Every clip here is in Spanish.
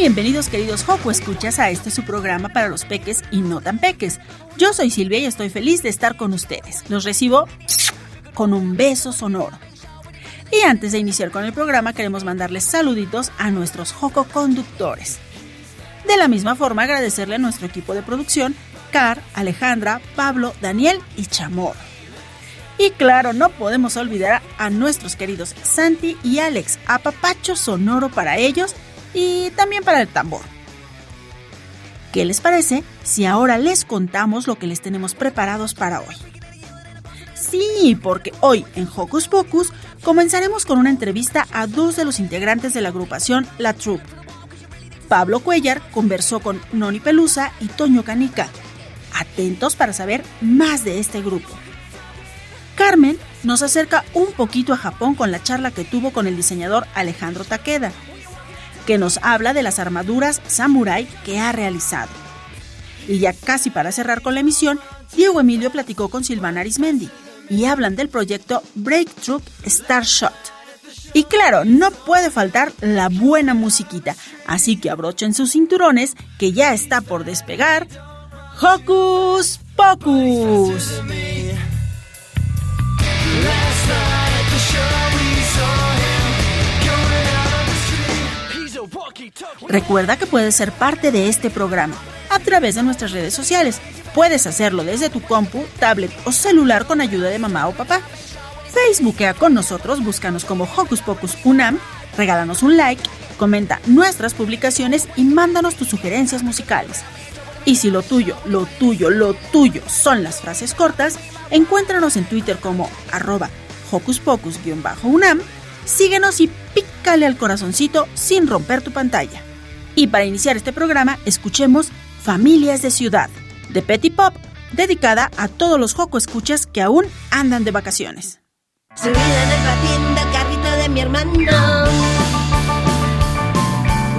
Bienvenidos queridos Joco Escuchas a este su programa para los peques y no tan peques. Yo soy Silvia y estoy feliz de estar con ustedes. Los recibo con un beso sonoro. Y antes de iniciar con el programa queremos mandarles saluditos a nuestros Joco conductores. De la misma forma agradecerle a nuestro equipo de producción, Car, Alejandra, Pablo, Daniel y Chamor. Y claro, no podemos olvidar a nuestros queridos Santi y Alex, a papacho sonoro para ellos y también para el tambor. ¿Qué les parece si ahora les contamos lo que les tenemos preparados para hoy? Sí, porque hoy en Hocus Pocus comenzaremos con una entrevista a dos de los integrantes de la agrupación La Troupe. Pablo Cuellar conversó con Noni Pelusa y Toño Canica. Atentos para saber más de este grupo. Carmen nos acerca un poquito a Japón con la charla que tuvo con el diseñador Alejandro Takeda que nos habla de las armaduras samurai que ha realizado. Y ya casi para cerrar con la emisión, Diego Emilio platicó con Silvana Arismendi y hablan del proyecto Breakthrough Starshot. Y claro, no puede faltar la buena musiquita, así que abrochen sus cinturones que ya está por despegar. ¡Hocus Pocus! Recuerda que puedes ser parte de este programa a través de nuestras redes sociales. Puedes hacerlo desde tu compu, tablet o celular con ayuda de mamá o papá. Facebookea con nosotros, búscanos como Hocus Pocus Unam, regálanos un like, comenta nuestras publicaciones y mándanos tus sugerencias musicales. Y si lo tuyo, lo tuyo, lo tuyo son las frases cortas, encuéntranos en Twitter como arroba Hocus Pocus-Unam, síguenos y pícale al corazoncito sin romper tu pantalla. Y para iniciar este programa, escuchemos Familias de Ciudad, de Petty Pop, dedicada a todos los Joco Escuchas que aún andan de vacaciones.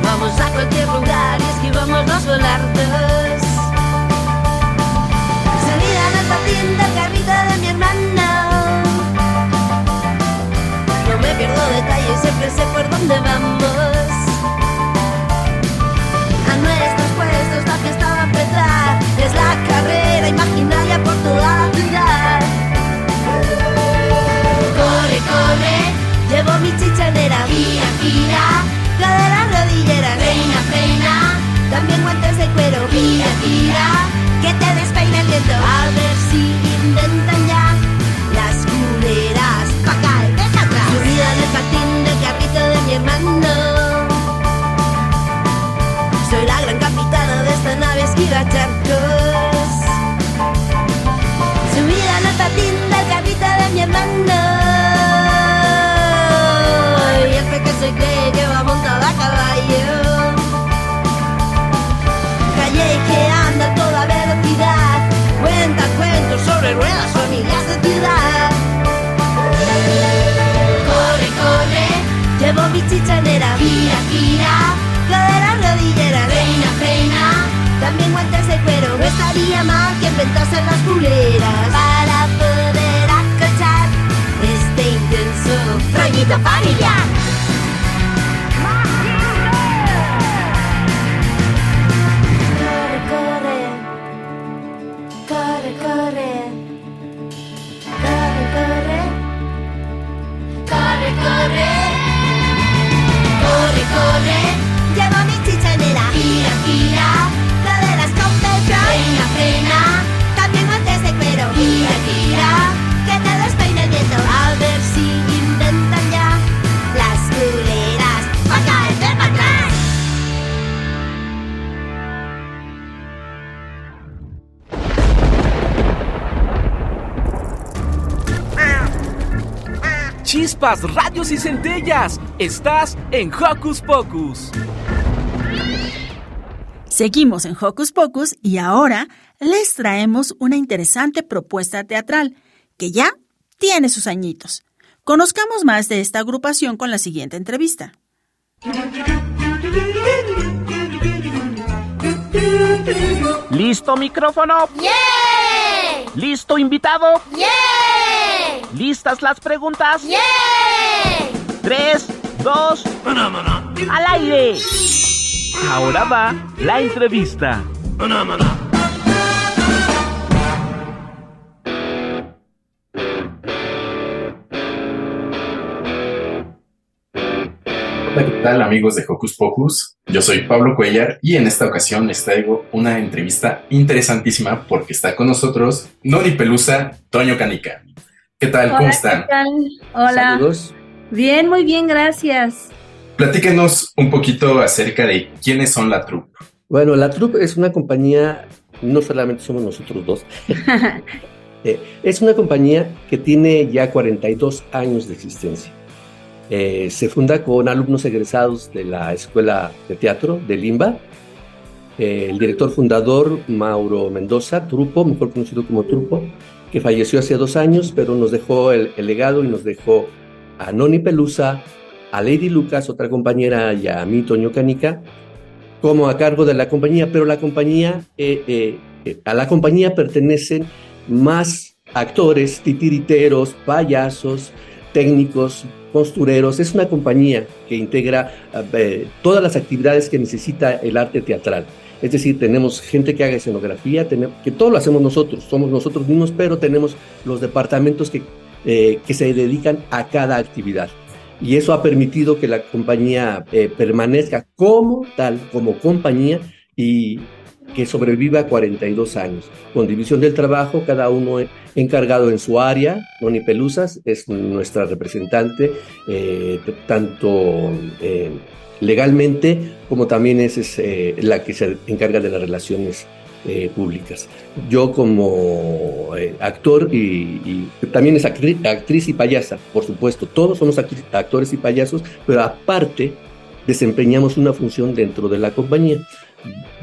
Vamos a cualquier lugar y esquivamos los que inventasen las culeras para poder acochar este intenso rollito familiar. Chispas, radios y centellas. Estás en Hocus Pocus. Seguimos en Hocus Pocus y ahora les traemos una interesante propuesta teatral que ya tiene sus añitos. Conozcamos más de esta agrupación con la siguiente entrevista. ¿Listo micrófono? ¡Yeah! ¿Listo invitado? ¡Yeah! ¿Listas las preguntas? ¡Yeah! Tres, dos, al aire. Ahora va la entrevista. Hola, ¿qué tal amigos de Hocus Pocus? Yo soy Pablo Cuellar y en esta ocasión les traigo una entrevista interesantísima porque está con nosotros Noni Pelusa, Toño Canica. ¿Qué tal? ¿Cómo están? ¿qué tal? Hola. Saludos. Bien, muy bien, gracias. Platíquenos un poquito acerca de quiénes son la troupe. Bueno, la Troupe es una compañía, no solamente somos nosotros dos, eh, es una compañía que tiene ya 42 años de existencia. Eh, se funda con alumnos egresados de la Escuela de Teatro de Limba. Eh, el director fundador, Mauro Mendoza, Trupo, mejor conocido como Trupo, que falleció hace dos años, pero nos dejó el, legado y nos dejó a Noni Pelusa, a Lady Lucas, otra compañera, y a mí, Toño Canica, como a cargo de la compañía, pero la compañía, eh, eh, eh, a la compañía pertenecen más actores, titiriteros, payasos, técnicos, costureros. Es una compañía que integra todas las actividades que necesita el arte teatral. Es decir, tenemos gente que haga escenografía, que todo lo hacemos nosotros, somos nosotros mismos, pero tenemos los departamentos que, eh, que se dedican a cada actividad. Y eso ha permitido que la compañía eh, permanezca como tal, como compañía, y que sobreviva 42 años, con división del trabajo, cada uno encargado en su área. Noni Pelusas es nuestra representante, eh, tanto legalmente como también es, eh, la que se encarga de las relaciones eh, públicas. Yo como eh, actor y, también es actriz, y payasa, por supuesto, todos somos actores y payasos, pero aparte desempeñamos una función dentro de la compañía.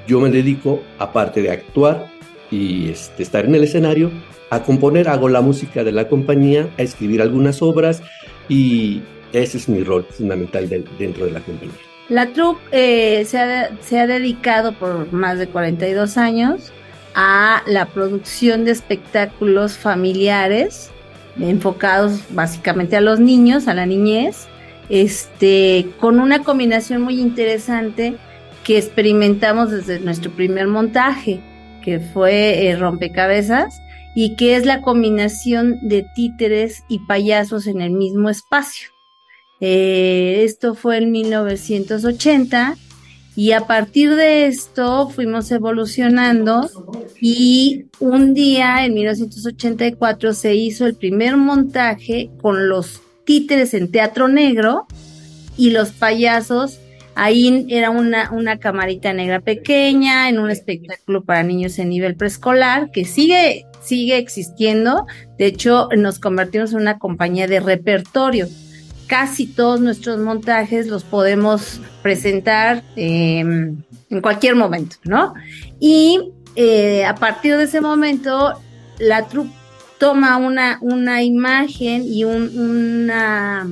Yo me dedico, aparte de actuar y este, estar en el escenario, a componer, hago la música de la compañía, a escribir algunas obras y ese es mi rol fundamental de- dentro de la compañía. La troupe eh, se, ha, se ha dedicado por más de 42 años a la producción de espectáculos familiares enfocados básicamente a los niños, a la niñez, este, con una combinación muy interesante que experimentamos desde nuestro primer montaje, que fue eh, Rompecabezas, y que es la combinación de títeres y payasos en el mismo espacio. Eh, esto fue en 1980 y a partir de esto fuimos evolucionando y un día en 1984 se hizo el primer montaje con los títeres en teatro negro y los payasos. Ahí era una, una camarita negra pequeña en un espectáculo para niños en nivel preescolar que sigue, sigue existiendo. De hecho, nos convertimos en una compañía de repertorio casi todos nuestros montajes los podemos presentar eh, en cualquier momento, ¿no? Y eh, a partir de ese momento, la troupe toma una, una imagen y un, una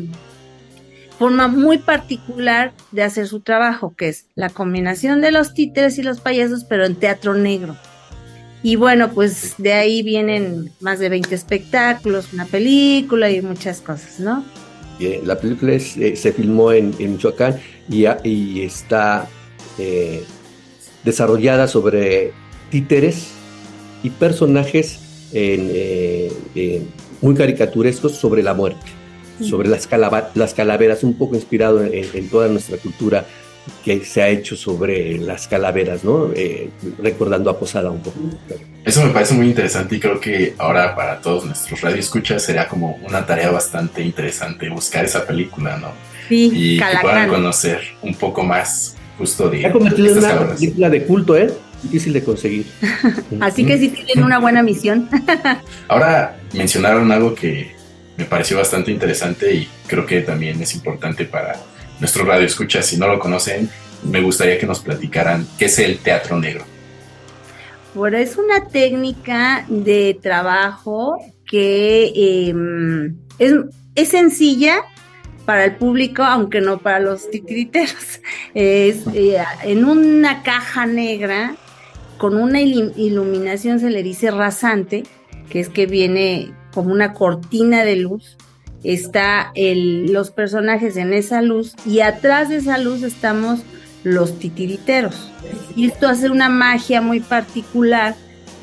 forma muy particular de hacer su trabajo, que es la combinación de los títeres y los payasos, pero en teatro negro. Y bueno, pues de ahí vienen más de 20 espectáculos, una película y muchas cosas, ¿no? Eh, la película es, eh, se filmó en, en Michoacán y, está eh, desarrollada sobre títeres y personajes en, muy caricaturescos sobre la muerte, sobre las, las calaveras, un poco inspirado en, en toda nuestra cultura que se ha hecho sobre las calaveras, ¿no? Eh, recordando a Posada un poco. Eso me parece muy interesante y creo que ahora para todos nuestros radioescuchas sería como una tarea bastante interesante buscar esa película, ¿no? Sí, Y que puedan conocer un poco más justo de Se ha convertido en una calaveras. película de culto, ¿eh? Difícil de conseguir. Así que sí tienen una buena misión. Ahora mencionaron algo que me pareció bastante interesante y creo que también es importante para nuestro radio escucha. Si no lo conocen, me gustaría que nos platicaran qué es el teatro negro. Bueno, es una técnica de trabajo que em, es, es, sencilla para el público, aunque no para los titiriteros. Es eh, en una caja negra con una iluminación, se le dice rasante, que es que viene como una cortina de luz. Está el, los personajes en esa luz y atrás de esa luz estamos los titiriteros. Y esto hace una magia muy particular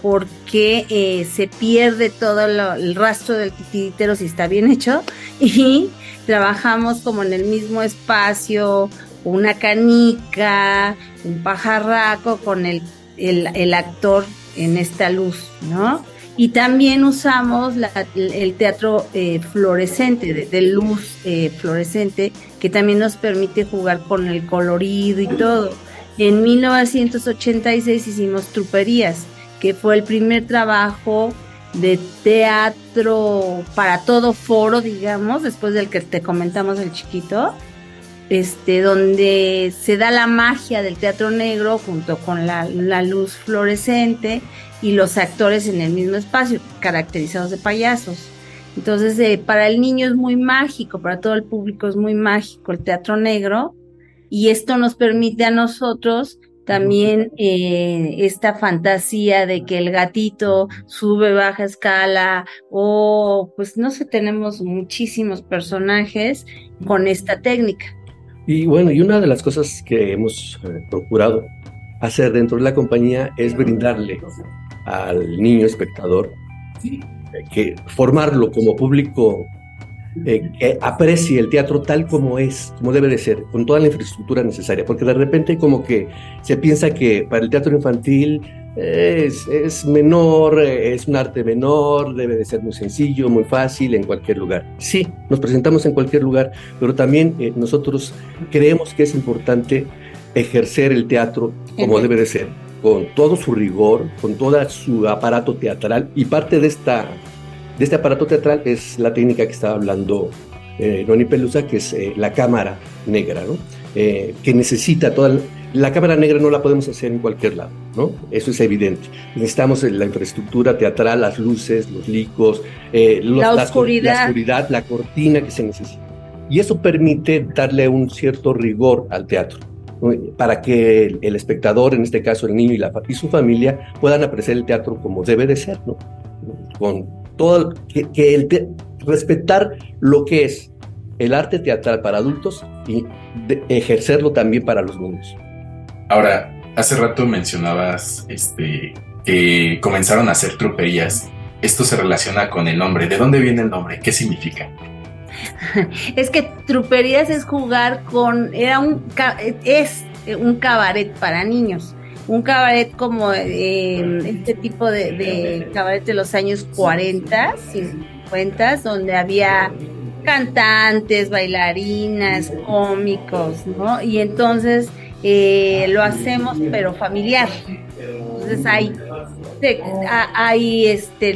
porque eh, se pierde todo el rastro del titiritero si está bien hecho y trabajamos como en el mismo espacio, una canica, un pajarraco con el, el, actor en esta luz, ¿no? Y también usamos el teatro eh, fluorescente, de, luz eh, fluorescente, que también nos permite jugar con el colorido y todo. En 1986 hicimos Truperías, que fue el primer trabajo de teatro para todo foro, digamos, después del que te comentamos el chiquito, este, donde se da la magia del teatro negro junto con la, luz fluorescente y los actores en el mismo espacio, caracterizados de payasos. Entonces, eh, para el niño es muy mágico, para todo el público es muy mágico el teatro negro, y esto nos permite a nosotros también eh, esta fantasía de que el gatito sube, baja escala o pues no sé, tenemos muchísimos personajes con esta técnica. Y bueno, y una de las cosas que hemos eh, procurado hacer dentro de la compañía es brindarle al niño espectador eh, que formarlo como público eh, que aprecie el teatro tal como es, como debe de ser, con toda la infraestructura necesaria, porque de repente como que se piensa que para el teatro infantil es, es, menor, es un arte menor, debe de ser muy sencillo, muy fácil en cualquier lugar. Sí, nos presentamos en cualquier lugar, pero también eh, nosotros creemos que es importante ejercer el teatro como debe de ser, con todo su rigor, con todo su aparato teatral y parte de esta de este aparato teatral es la técnica que estaba hablando eh, Noni Pelusa, que es eh, la cámara negra, ¿no? Eh, que necesita toda la, cámara negra no la podemos hacer en cualquier lado, ¿no? Eso es evidente. Necesitamos la infraestructura teatral, las luces, los licos, la, oscuridad. la oscuridad, la cortina que se necesita. Y eso permite darle un cierto rigor al teatro para que el, espectador, en este caso el niño y, la, su familia, puedan apreciar el teatro como debe de ser, ¿no? Con todo, que, el respetar lo que es el arte teatral para adultos y ejercerlo también para los niños. Ahora, hace rato mencionabas este, que comenzaron a hacer truperías. Esto se relaciona con el nombre. ¿De dónde viene el nombre? ¿Qué significa? es que truperías es jugar con, era un, es un cabaret para niños un cabaret como eh, este tipo de, cabaret de los años 40, 50, donde había cantantes, bailarinas, cómicos, ¿no? Y entonces eh, lo hacemos pero familiar. Entonces hay, hay este,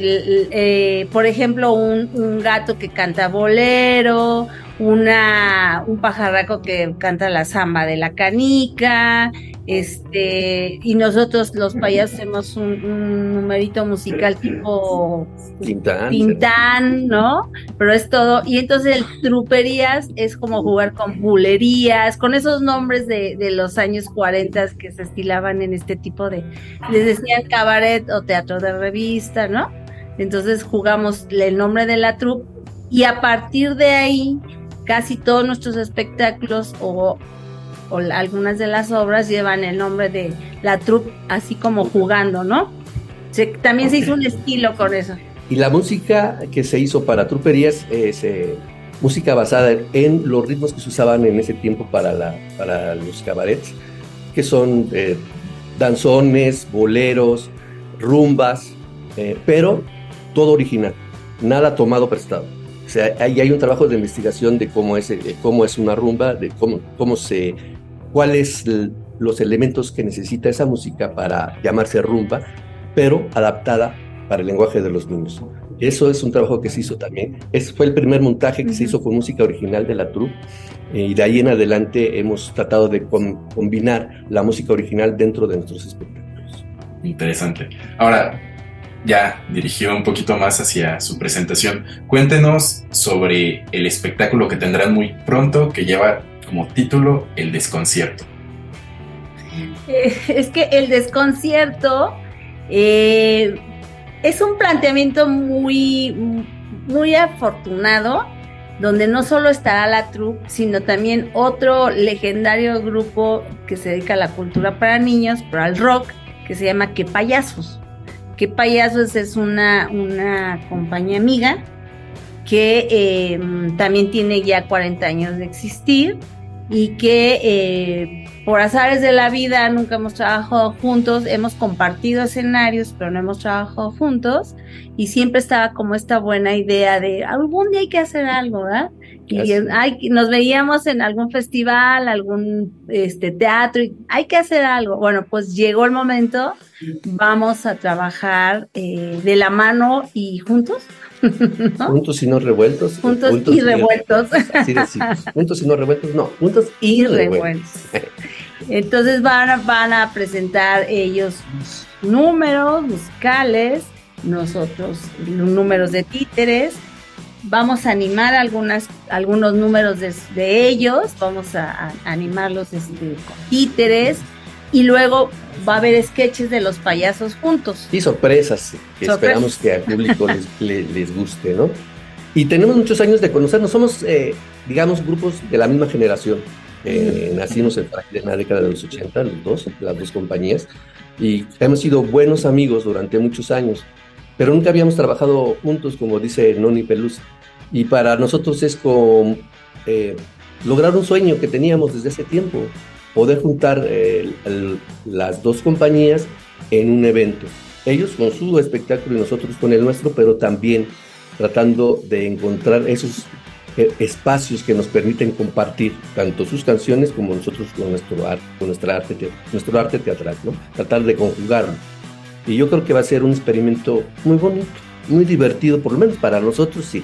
eh, por ejemplo, un, un, gato que canta bolero, una, un pajarraco que canta la samba de la canica, este, y nosotros los payasos hacemos un, numerito musical tipo Tintán, ¿no? Pero es todo. Y entonces el truperías es como jugar con bulerías, con esos nombres de, de los años 40 que se estilaban en este tipo de, les decían cabaret o teatro de revista, ¿no? Entonces jugamos el nombre de la troupe y a partir de ahí casi todos nuestros espectáculos o o algunas de las obras llevan el nombre de la troupe, así como jugando, ¿no? también se hizo un estilo con eso. Y la música que se hizo para truperías es eh, música basada en los ritmos que se usaban en ese tiempo para, la, para los cabarets, que son eh, danzones, boleros, rumbas, eh, pero todo original, nada tomado prestado. O sea, ahí hay un trabajo de investigación de cómo es, cómo es una rumba, de cómo, cómo se cuáles los elementos que necesita esa música para llamarse rumba, pero adaptada para el lenguaje de los niños. Eso es un trabajo que se hizo también. Ese fue el primer montaje que se hizo con música original de la troupe eh, y de ahí en adelante hemos tratado de combinar la música original dentro de nuestros espectáculos. Interesante. Ahora, ya dirigió un poquito más hacia su presentación. Cuéntenos sobre el espectáculo que tendrán muy pronto que lleva como título El desconcierto. Eh, es que el desconcierto eh, es un planteamiento muy, muy afortunado, donde no solo estará la troupe, sino también otro legendario grupo que se dedica a la cultura para niños, pero al rock, que se llama Que Payasos. Que Payasos es una, una compañía amiga que eh, también tiene ya 40 años de existir y que eh, por azares de la vida nunca hemos trabajado juntos, hemos compartido escenarios, pero no hemos trabajado juntos. Y siempre estaba como esta buena idea de algún día hay que hacer algo, ¿verdad? Y hay, nos veíamos en algún festival, algún este, teatro, y hay que hacer algo. Bueno, pues llegó el momento, vamos a trabajar eh, de la mano y juntos. Juntos y no revueltos. Juntos, y, revueltos. Juntos y no revueltos, no, juntos y, revueltos. Entonces van a, van a presentar ellos números musicales, nosotros números de títeres. Vamos a animar algunas, algunos números de, ellos, vamos a, animarlos este, con títeres y luego va a haber sketches de los payasos juntos. Y sorpresas, que esperamos que al público les, les, guste, ¿no? Y tenemos muchos años de conocernos, somos, eh, digamos, grupos de la misma generación. Eh, nacimos en, la década de los 80, los dos, las dos compañías, y hemos sido buenos amigos durante muchos años, pero nunca habíamos trabajado juntos, como dice Noni Peluz. Y para nosotros es como eh, lograr un sueño que teníamos desde hace tiempo, poder juntar eh, las dos compañías en un evento. Ellos con su espectáculo y nosotros con el nuestro, pero también tratando de encontrar esos eh, espacios que nos permiten compartir tanto sus canciones como nosotros con nuestro arte, con nuestra arte, nuestro arte teatral, ¿no? Tratar de conjugarlo. Y yo creo que va a ser un experimento muy bonito, muy divertido, por lo menos para nosotros sí.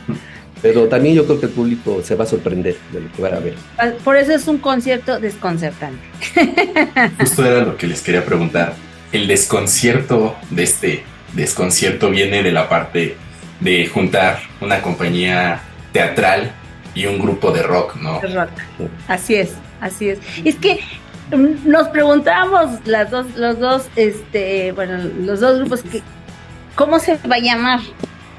Pero también yo creo que el público se va a sorprender de lo que va a ver. Por eso es un concierto desconcertante. Justo era lo que les quería preguntar. El desconcierto de este desconcierto viene de la parte de juntar una compañía teatral y un grupo de rock, ¿no? rock. Así es, así es. Es que nos preguntábamos las dos, los dos, este, bueno, los dos grupos que cómo se va a llamar,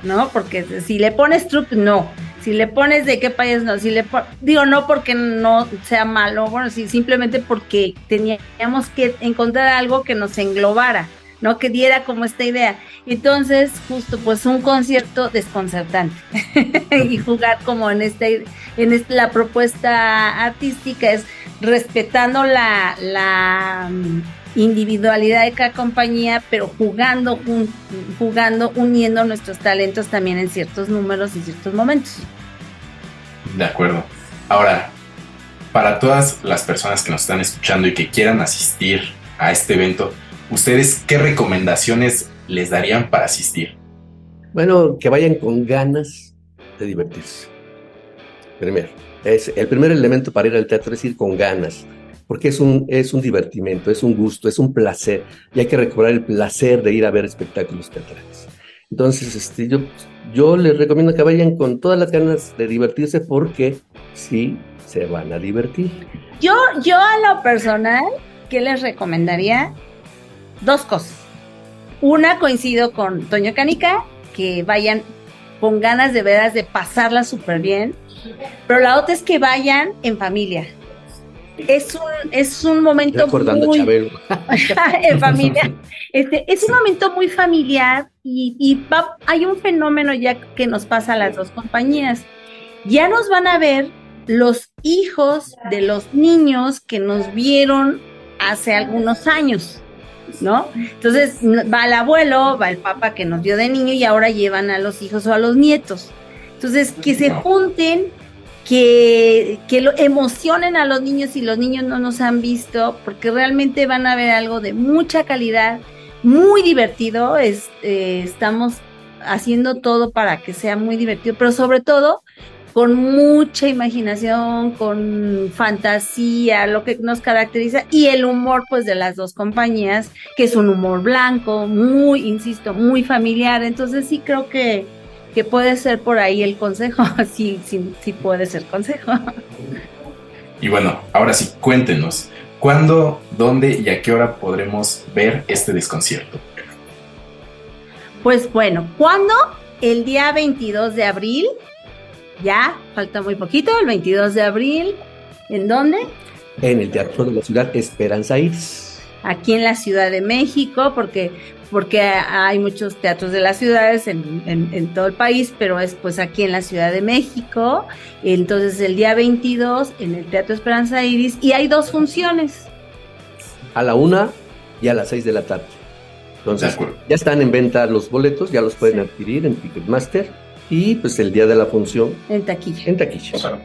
¿no? Porque si le pones truck, no. Si le pones de qué país, no. Si le digo, no porque no sea malo, bueno, sí, simplemente porque teníamos que encontrar algo que nos englobara, ¿no? Que diera como esta idea. Entonces, justo, pues un concierto desconcertante. y jugar como en este, en este, la propuesta artística es respetando la, la individualidad de cada compañía, pero jugando, jugando, uniendo nuestros talentos también en ciertos números y ciertos momentos. De acuerdo. Ahora, para todas las personas que nos están escuchando y que quieran asistir a este evento, ¿ustedes qué recomendaciones les darían para asistir? Bueno, que vayan con ganas de divertirse. Primero, es el primer elemento para ir al teatro es ir con ganas porque es un, es un divertimento, es un gusto, es un placer, y hay que recobrar el placer de ir a ver espectáculos teatrales. Entonces, este, yo, les recomiendo que vayan con todas las ganas de divertirse porque sí se van a divertir. Yo, yo a lo personal, ¿qué les recomendaría? Dos cosas. Una, coincido con Toño Canica, que vayan con ganas de veras de pasarla súper bien, pero la otra es que vayan en familia es un, es un momento muy en familia. Este, es un momento muy familiar y, hay un fenómeno ya que nos pasa a las dos compañías. Ya nos van a ver los hijos de los niños que nos vieron hace algunos años, ¿no? Entonces va el abuelo, va el papá que nos vio de niño y ahora llevan a los hijos o a los nietos. Entonces, que se junten que, que lo emocionen a los niños si los niños no nos han visto, porque realmente van a ver algo de mucha calidad muy divertido, es, eh, estamos haciendo todo para que sea muy divertido, pero sobre todo con mucha imaginación, con fantasía, lo que nos caracteriza, y el humor pues de las dos compañías, que es un humor blanco, muy, insisto, muy familiar. Entonces sí creo que, que puede ser por ahí el consejo, sí, sí, sí puede ser consejo. Y bueno, ahora sí, cuéntenos, ¿cuándo, dónde y a qué hora podremos ver este desconcierto? Pues bueno, ¿cuándo? El día 22 de abril ya, falta muy poquito, el 22 de abril. ¿En dónde? En el Teatro de la Ciudad Esperanza Iris. Aquí en la Ciudad de México, porque, porque hay muchos teatros de las ciudades en, en, todo el país, pero es pues aquí en la Ciudad de México. Entonces el día 22 en el Teatro Esperanza Iris y hay dos funciones. A la una y a las seis de la tarde. Entonces, ya están en venta los boletos, ya los pueden adquirir en Ticketmaster y pues el día de la función. En taquilla. En taquilla.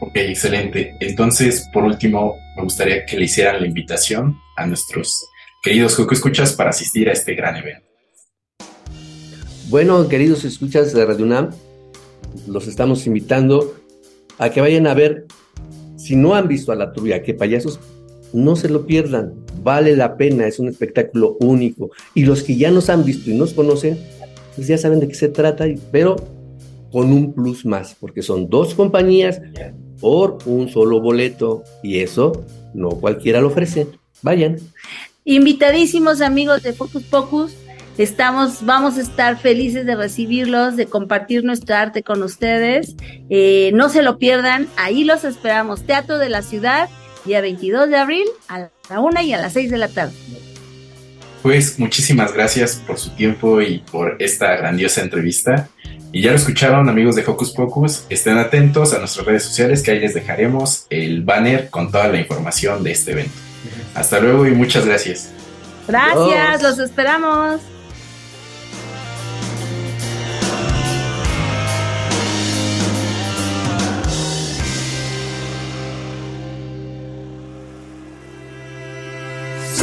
Ok, excelente. Entonces, por último, me gustaría que le hicieran la invitación a nuestros queridos Joco Escuchas para asistir a este gran evento. Bueno, queridos escuchas de Radio UNAM, los estamos invitando a que vayan a ver, si no han visto a la trulla, que payasos, no se lo pierdan, vale la pena, es un espectáculo único. Y los que ya nos han visto y nos conocen, pues ya saben de qué se trata, pero con un plus más, porque son dos compañías por un solo boleto y eso no cualquiera lo ofrece. Vayan. Invitadísimos amigos de Focus Pocus. Estamos, vamos a estar felices de recibirlos, de compartir nuestro arte con ustedes. Eh, no se lo pierdan, ahí los esperamos. Teatro de la Ciudad, día 22 de abril, a la una y a las 6 de la tarde. Pues muchísimas gracias por su tiempo y por esta grandiosa entrevista. Y ya lo escucharon amigos de Hocus Pocus, estén atentos a nuestras redes sociales que ahí les dejaremos el banner con toda la información de este evento. Hasta luego y muchas gracias. Gracias, los esperamos.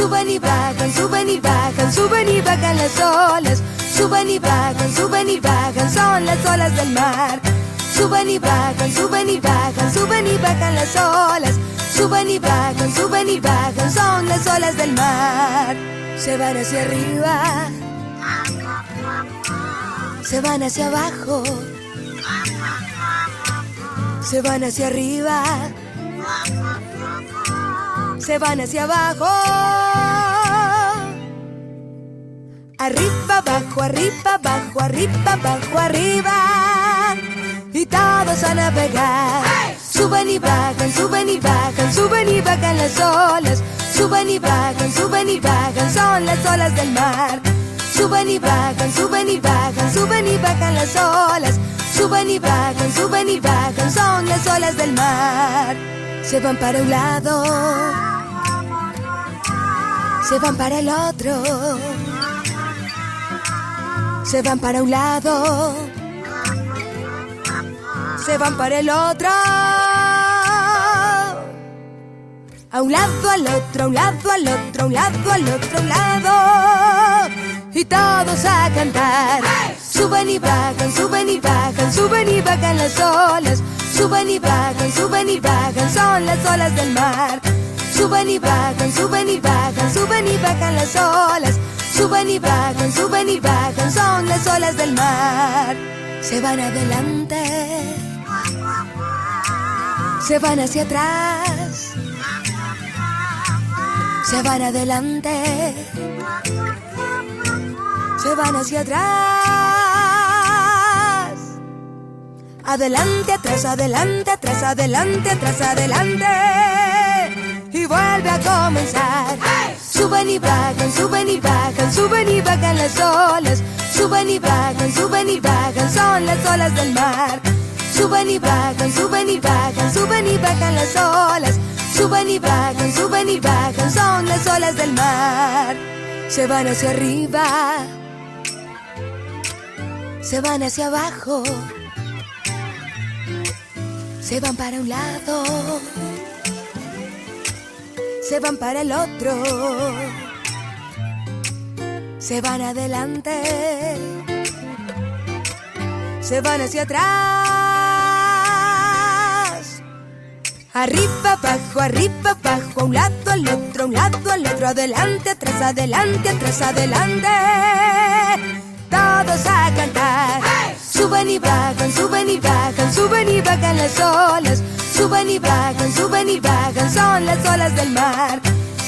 Suben y bajan, suben y bajan, suben y bajan las olas. Suben y bajan, suben y bajan, son las olas del mar. Suben y bajan, suben y bajan, suben y bajan las olas. Suben y bajan, suben y bajan, son las olas del mar. Se van hacia arriba, se van hacia abajo, se van hacia arriba se van hacia abajo. Arriba, abajo, arriba, abajo, arriba, abajo, arriba. Y todos a navegar. Suben y bajan, suben y bajan, suben y bajan las olas. Suben y bajan, suben y bajan, son las olas del mar. Suben y bajan, suben y bajan, suben y bajan las olas. Suben y bajan, suben y bajan, son las olas del mar. Se van para un lado se van para el otro, se van para un lado, se van para el otro. A un lado, al otro, a un lado, al otro, a un lado, al otro lado. Y todos a cantar. Suben y bajan, suben y bajan, suben y bajan las olas. Suben y bajan, suben y bajan, son las olas del mar. Suben y bajan, suben y bajan, suben y bajan las olas. Suben y bajan, suben y bajan, son las olas del mar. Se van adelante, se van hacia atrás, se van adelante, se van hacia atrás. Adelante, atrás, adelante, atrás, adelante, atrás, adelante y vuelve a comenzar. Suben y bajan, suben y bajan, suben y bajan las olas. Suben y bajan, suben y bajan, son las olas del mar. Suben y bajan, suben y bajan, suben y bajan las olas. Suben y bajan, suben y bajan, son las olas del mar. Se van hacia arriba, se van hacia abajo, se van para un lado se van para el otro. se van adelante, se van hacia atrás. Arriba, abajo, arriba, abajo, a un lado, al otro, a un lado, al otro, adelante, atrás, adelante, atrás, adelante. Todos a cantar. Suben y bajan, suben y bajan, suben y bajan las olas. Suben y bajan, suben y bajan, son las olas del mar.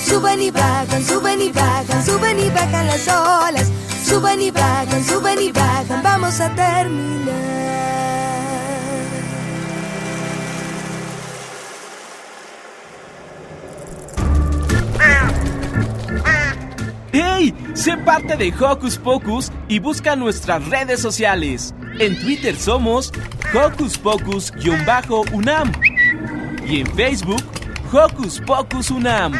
Suben y bajan, suben y bajan, suben y bajan las olas. Suben y bajan, suben y bajan, vamos a terminar. ¡Hey! Sé parte de Hocus Pocus y busca nuestras redes sociales. En Twitter somos Hocus Pocus-UNAM y en Facebook Hocus Pocus UNAM.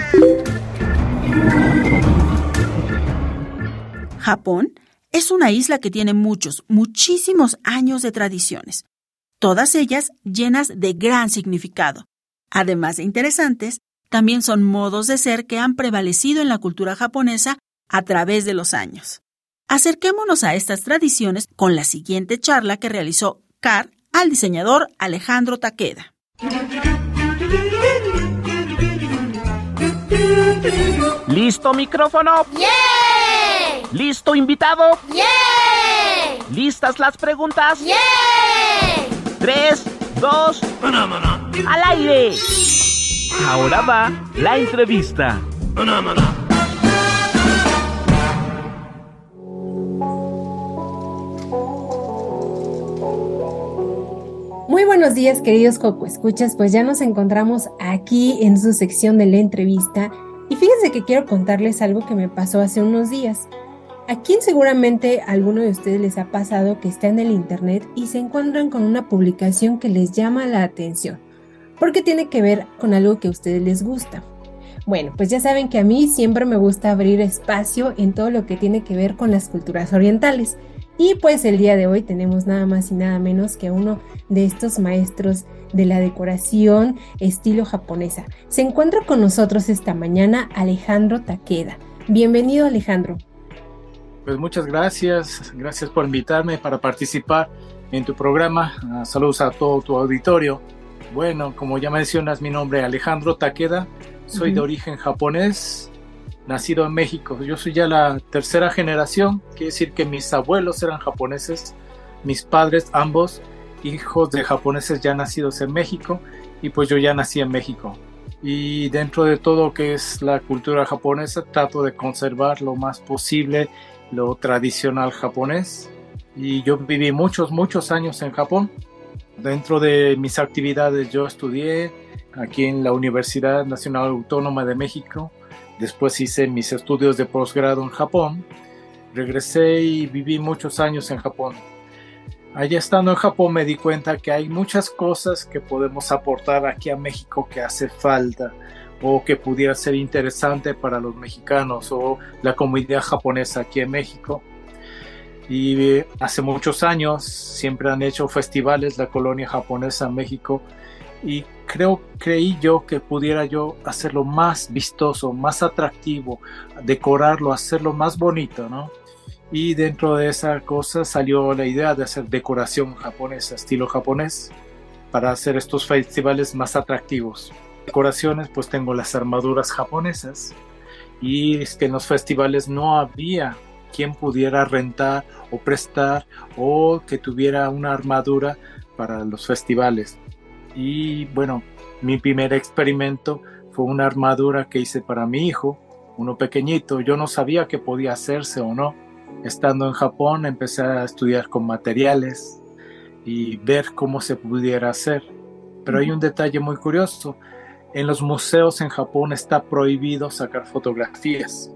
Japón es una isla que tiene muchos, muchísimos años de tradiciones, todas ellas llenas de gran significado. Además de interesantes, también son modos de ser que han prevalecido en la cultura japonesa a través de los años. Acerquémonos a estas tradiciones con la siguiente charla que realizó Car al diseñador Alejandro Takeda. ¿Listo micrófono? ¡Yeah! ¿Listo invitado? ¡Yeah! ¿Listas las preguntas? ¡Yeah! Tres, dos, al aire. Ahora va la entrevista. Buenos días, queridos Coco Escuchas. Pues ya nos encontramos aquí en su sección de la entrevista. Y fíjense que quiero contarles algo que me pasó hace unos días. ¿A quién seguramente a alguno de ustedes les ha pasado que está en el internet y se encuentran con una publicación que les llama la atención? Porque tiene que ver con algo que a ustedes les gusta. Bueno, pues ya saben que a mí siempre me gusta abrir espacio en todo lo que tiene que ver con las culturas orientales. Y pues el día de hoy tenemos nada más y nada menos que uno de estos maestros de la decoración estilo japonesa. Se encuentra con nosotros esta mañana Alejandro Takeda. Bienvenido Alejandro. Pues muchas gracias, gracias por invitarme para participar en tu programa. Uh, saludos a todo tu auditorio. Bueno, como ya mencionas, mi nombre es Alejandro Takeda, soy uh -huh. de origen japonés, nacido en México. Yo soy ya la tercera generación, quiere decir que mis abuelos eran japoneses, mis padres ambos hijos de japoneses ya nacidos en México y pues yo ya nací en México. Y dentro de todo que es la cultura japonesa trato de conservar lo más posible lo tradicional japonés. Y yo viví muchos, muchos años en Japón. Dentro de mis actividades yo estudié aquí en la Universidad Nacional Autónoma de México Después hice mis estudios de posgrado en Japón. Regresé y viví muchos años en Japón. Allá estando en Japón me di cuenta que hay muchas cosas que podemos aportar aquí a México que hace falta o que pudiera ser interesante para los mexicanos o la comunidad japonesa aquí en México. Y hace muchos años siempre han hecho festivales la colonia japonesa en México y creo, creí yo que pudiera yo hacerlo más vistoso, más atractivo, decorarlo, hacerlo más bonito, ¿no? Y dentro de esa cosa salió la idea de hacer decoración japonesa, estilo japonés, para hacer estos festivales más atractivos. Decoraciones, pues tengo las armaduras japonesas y es que en los festivales no había quien pudiera rentar o prestar o que tuviera una armadura para los festivales. Y bueno, mi primer experimento fue una armadura que hice para mi hijo, uno pequeñito. Yo no sabía que podía hacerse o no. Estando en Japón empecé a estudiar con materiales y ver cómo se pudiera hacer. Pero hay un detalle muy curioso. En los museos en Japón está prohibido sacar fotografías.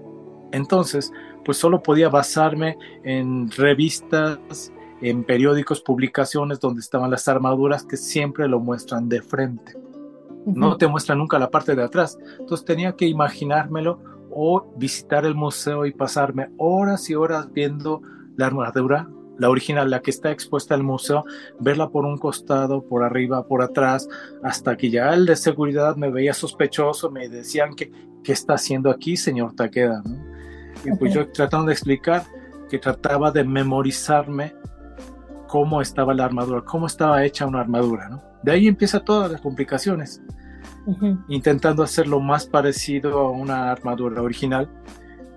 Entonces, pues solo podía basarme en revistas, en periódicos, publicaciones donde estaban las armaduras que siempre lo muestran de frente. Uh -huh. No te muestran nunca la parte de atrás. Entonces tenía que imaginármelo o visitar el museo y pasarme horas y horas viendo la armadura, la original, la que está expuesta al museo, verla por un costado, por arriba, por atrás, hasta que ya el de seguridad me veía sospechoso, me decían que, ¿qué está haciendo aquí, señor Takeda? ¿no? Y pues yo tratando de explicar que trataba de memorizarme cómo estaba la armadura, cómo estaba hecha una armadura, ¿no? De ahí empieza todas las complicaciones. Intentando hacerlo más parecido a una armadura original,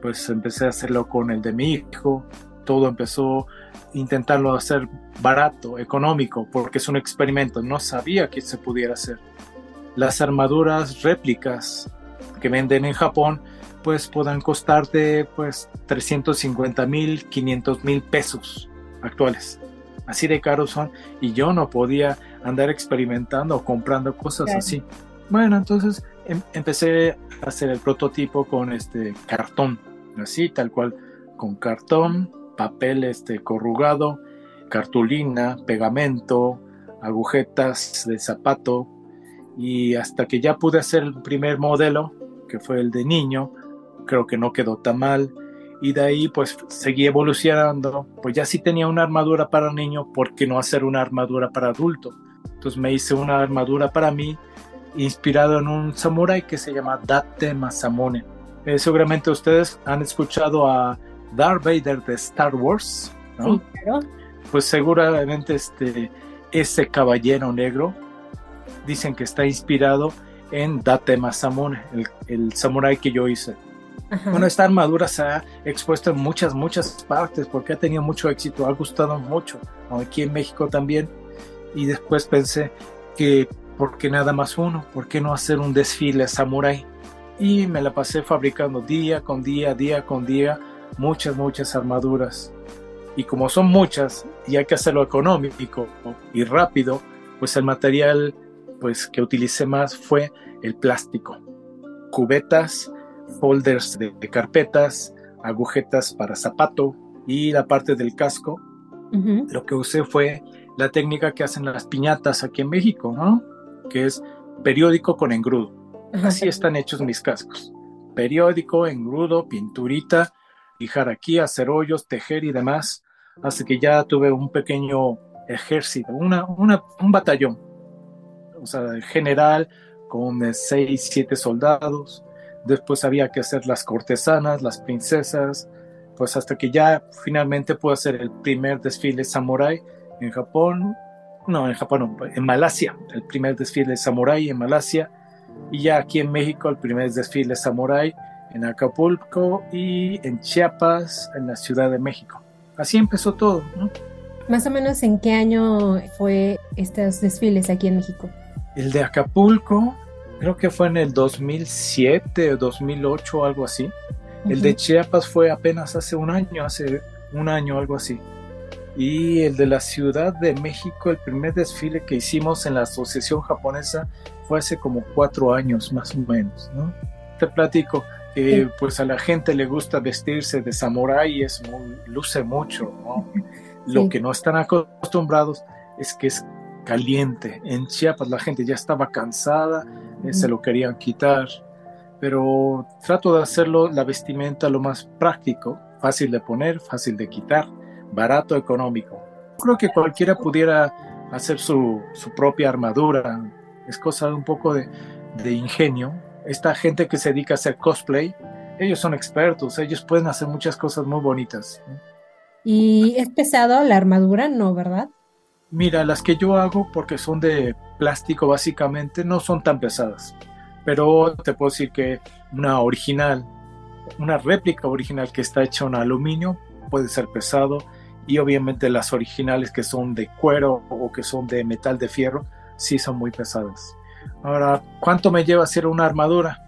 pues empecé a hacerlo con el de mi hijo. Todo empezó intentarlo hacer barato, económico, porque es un experimento. No sabía que se pudiera hacer. Las armaduras réplicas que venden en Japón, pues puedan costar de pues 350 mil, 500 mil pesos actuales. Así de caros son y yo no podía andar experimentando o comprando cosas así. Bueno, entonces em, empecé a hacer el prototipo con este cartón, así tal cual, con cartón, papel este corrugado, cartulina, pegamento, agujetas de zapato y hasta que ya pude hacer el primer modelo, que fue el de niño, creo que no quedó tan mal y de ahí pues seguí evolucionando, pues ya sí tenía una armadura para niño, ¿por qué no hacer una armadura para adulto? Entonces me hice una armadura para mí inspirado en un samurái que se llama Date Masamune. Eh, seguramente ustedes han escuchado a Darth Vader de Star Wars, ¿no? Pues seguramente este, ese caballero negro dicen que está inspirado en Date Masamune, el, el samurái que yo hice. Bueno, esta armadura se ha expuesto en muchas, muchas partes porque ha tenido mucho éxito, ha gustado mucho, aquí en México también. Y después pensé que, ¿por qué nada más uno? ¿Por qué no hacer un desfile samurai? Y me la pasé fabricando día con día, día con día, muchas, muchas armaduras. Y como son muchas y hay que hacerlo económico y rápido, pues el material pues, que utilicé más fue el plástico. Cubetas, folders de, carpetas, agujetas para zapato y la parte del casco. Lo que usé fue la técnica que hacen las piñatas aquí en México, ¿no? Que es periódico con engrudo. Así están hechos mis cascos. Periódico, engrudo, pinturita, fijar aquí, hacer hoyos, tejer y demás. Hasta que ya tuve un pequeño ejército, una, un batallón. O sea, general con seis, siete soldados después había que hacer las cortesanas, las princesas, pues hasta que ya finalmente pude hacer el primer desfile samurai en Japón, no, en Japón, no, en Malasia, el primer desfile samurai en Malasia, y ya aquí en México el primer desfile samurai en Acapulco y en Chiapas, en la Ciudad de México. Así empezó todo, ¿no? Más o menos en qué año fue estos desfiles aquí en México? El de Acapulco creo que fue en el 2007 o 2008 o algo así. El de Chiapas fue apenas hace un año, hace un año algo así. Y el de la Ciudad de México, el primer desfile que hicimos en la Asociación Japonesa fue hace como cuatro años más o menos, ¿no? Te platico que pues a la gente le gusta vestirse de samurái, es luce mucho, ¿no? Lo que no están acostumbrados es que es caliente. En Chiapas la gente ya estaba cansada, eh, se lo querían quitar, pero trato de hacerlo la vestimenta lo más práctico, fácil de poner, fácil de quitar, barato, económico. Creo que cualquiera pudiera hacer su, su propia armadura, es cosa de un poco de, de ingenio. Esta gente que se dedica a hacer cosplay, ellos son expertos, ellos pueden hacer muchas cosas muy bonitas. ¿Y es pesado la armadura? No, ¿verdad? Mira, las que yo hago, porque son de plástico básicamente, no son tan pesadas. Pero te puedo decir que una original, una réplica original que está hecha en aluminio, puede ser pesado. Y obviamente las originales que son de cuero o que son de metal de fierro, sí son muy pesadas. Ahora, ¿cuánto me lleva hacer una armadura?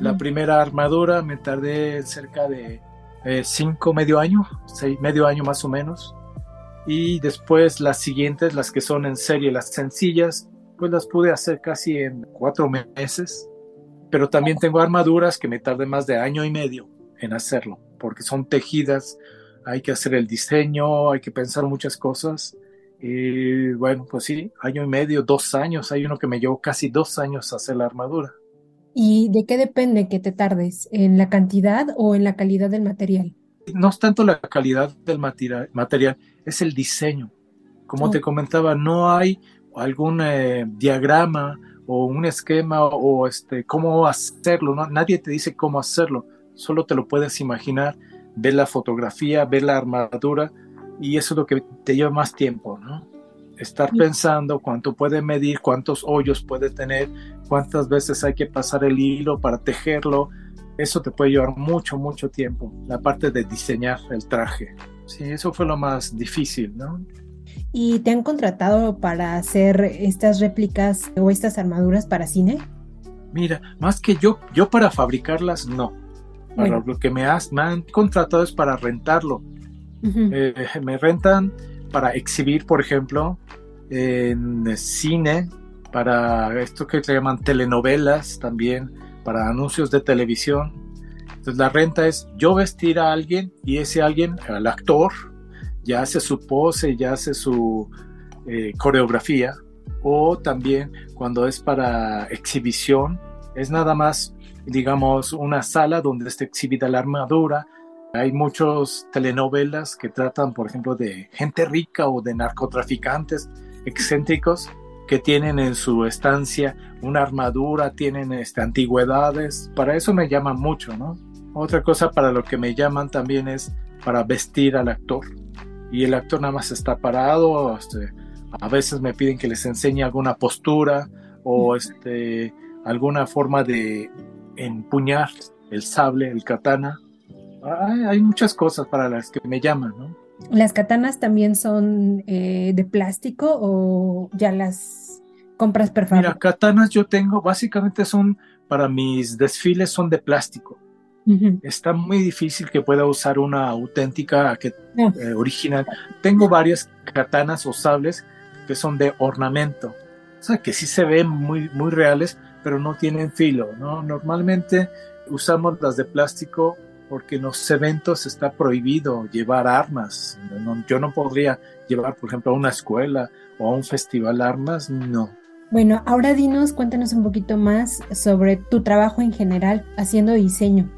La primera armadura me tardé cerca de eh, cinco, medio año, seis, medio año más o menos y después las siguientes, las que son en serie, las sencillas, pues las pude hacer casi en cuatro meses, pero también tengo armaduras que me tardé más de año y medio en hacerlo, porque son tejidas, hay que hacer el diseño, hay que pensar muchas cosas. Y bueno, pues sí, año y medio, dos años, hay uno que me llevó casi dos años hacer la armadura. ¿Y de qué depende que te tardes? ¿En la cantidad o en la calidad del material? No es tanto la calidad del material, es el diseño. Como te comentaba, no hay algún eh, diagrama o un esquema o este cómo hacerlo, ¿no? nadie te dice cómo hacerlo, solo te lo puedes imaginar ver la fotografía, ver la armadura, y eso es lo que te lleva más tiempo, ¿no? Estar pensando cuánto puede medir, cuántos hoyos puede tener, cuántas veces hay que pasar el hilo para tejerlo. Eso te puede llevar mucho, mucho tiempo. La parte de diseñar el traje. Sí, eso fue lo más difícil, ¿no? ¿Y te han contratado para hacer estas réplicas o estas armaduras para cine? Mira, más que yo, yo para fabricarlas no. Para lo que me, has, me han contratado es para rentarlo. Eh, me rentan para exhibir, por ejemplo, en cine, para esto que se llaman telenovelas también, para anuncios de televisión. Entonces la renta es yo vestir a alguien y ese alguien, al actor, ya hace su pose, ya hace su eh, coreografía. O también cuando es para exhibición, es nada más, digamos, una sala donde está exhibida la armadura, hay muchas telenovelas que tratan, por ejemplo, de gente rica o de narcotraficantes excéntricos que tienen en su estancia una armadura, tienen este, antigüedades. Para eso me llaman mucho, ¿no? Otra cosa para lo que me llaman también es para vestir al actor. Y el actor nada más está parado, este, a veces me piden que les enseñe alguna postura o este, alguna forma de empuñar el sable, el katana hay, muchas cosas para las que me llaman, ¿no? ¿Las katanas también son eh, de plástico o ya las compras perforadas? Mira, katanas yo tengo, básicamente son, para mis desfiles son de plástico. Está muy difícil que pueda usar una auténtica que, eh, original. Tengo varias katanas o sables que son de ornamento. O sea, que sí se ven muy, muy reales, pero no tienen filo, ¿no? Normalmente usamos las de plástico porque en los eventos está prohibido llevar armas. yo no podría llevar, por ejemplo, a una escuela o a un festival armas, no. Bueno, ahora dinos, cuéntanos un poquito más sobre tu trabajo en general haciendo diseño.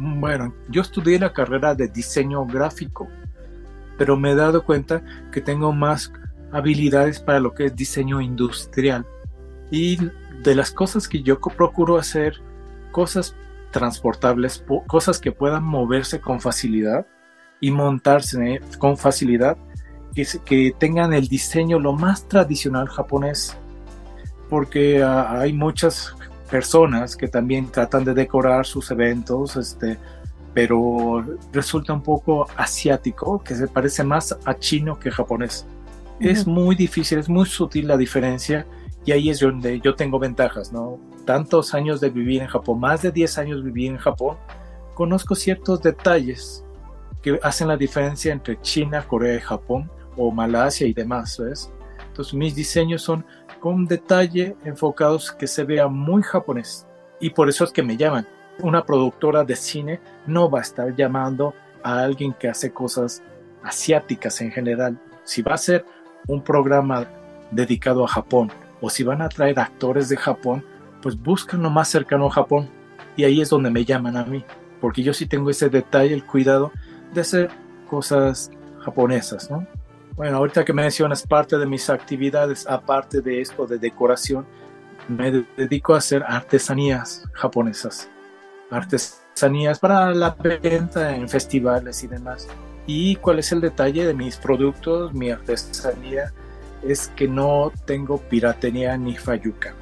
Mm, bueno, yo estudié la carrera de diseño gráfico, pero me he dado cuenta que tengo más habilidades para lo que es diseño industrial. Y de las cosas que yo procuro hacer, cosas transportables, cosas que puedan moverse con facilidad y montarse eh, con facilidad, que, tengan el diseño lo más tradicional japonés, porque ah, hay muchas personas que también tratan de decorar sus eventos, este, pero resulta un poco asiático, que se parece más a chino que japonés. Es muy difícil, es muy sutil la diferencia y ahí es donde yo tengo ventajas, ¿no? tantos años de vivir en Japón, más de 10 años viví en Japón, conozco ciertos detalles que hacen la diferencia entre China, Corea y Japón, o Malasia y demás, ¿ves? Entonces mis diseños son con detalle enfocados que se vea muy japonés. Y por eso es que me llaman. Una productora de cine no va a estar llamando a alguien que hace cosas asiáticas en general. Si va a ser un programa dedicado a Japón o si van a traer actores de Japón, pues buscan lo más cercano a Japón. Y ahí es donde me llaman a mí, porque yo sí tengo ese detalle, el cuidado de hacer cosas japonesas, ¿no? Bueno, ahorita que mencionas parte de mis actividades, aparte de esto de decoración, me dedico a hacer artesanías japonesas. Artesanías para la venta en festivales y demás. ¿Y cuál es el detalle de mis productos? Mi artesanía es que no tengo piratería ni fayuca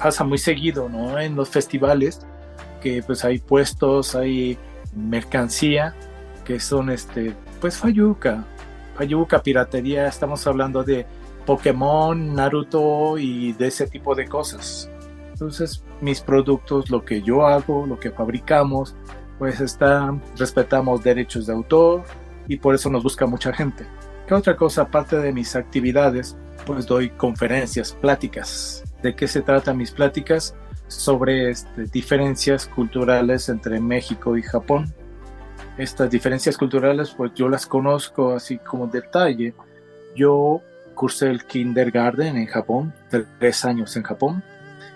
pasa muy seguido, ¿no? En los festivales, que pues hay puestos, hay mercancía, que son este, pues Fayuca, Fayuca, piratería, estamos hablando de Pokémon, Naruto y de ese tipo de cosas. Entonces, mis productos, lo que yo hago, lo que fabricamos, pues están, respetamos derechos de autor y por eso nos busca mucha gente. ¿Qué otra cosa aparte de mis actividades? Pues doy conferencias, pláticas de qué se tratan mis pláticas sobre este, diferencias culturales entre México y Japón. Estas diferencias culturales, pues yo las conozco así como detalle. Yo cursé el kindergarten en Japón, tres años en Japón.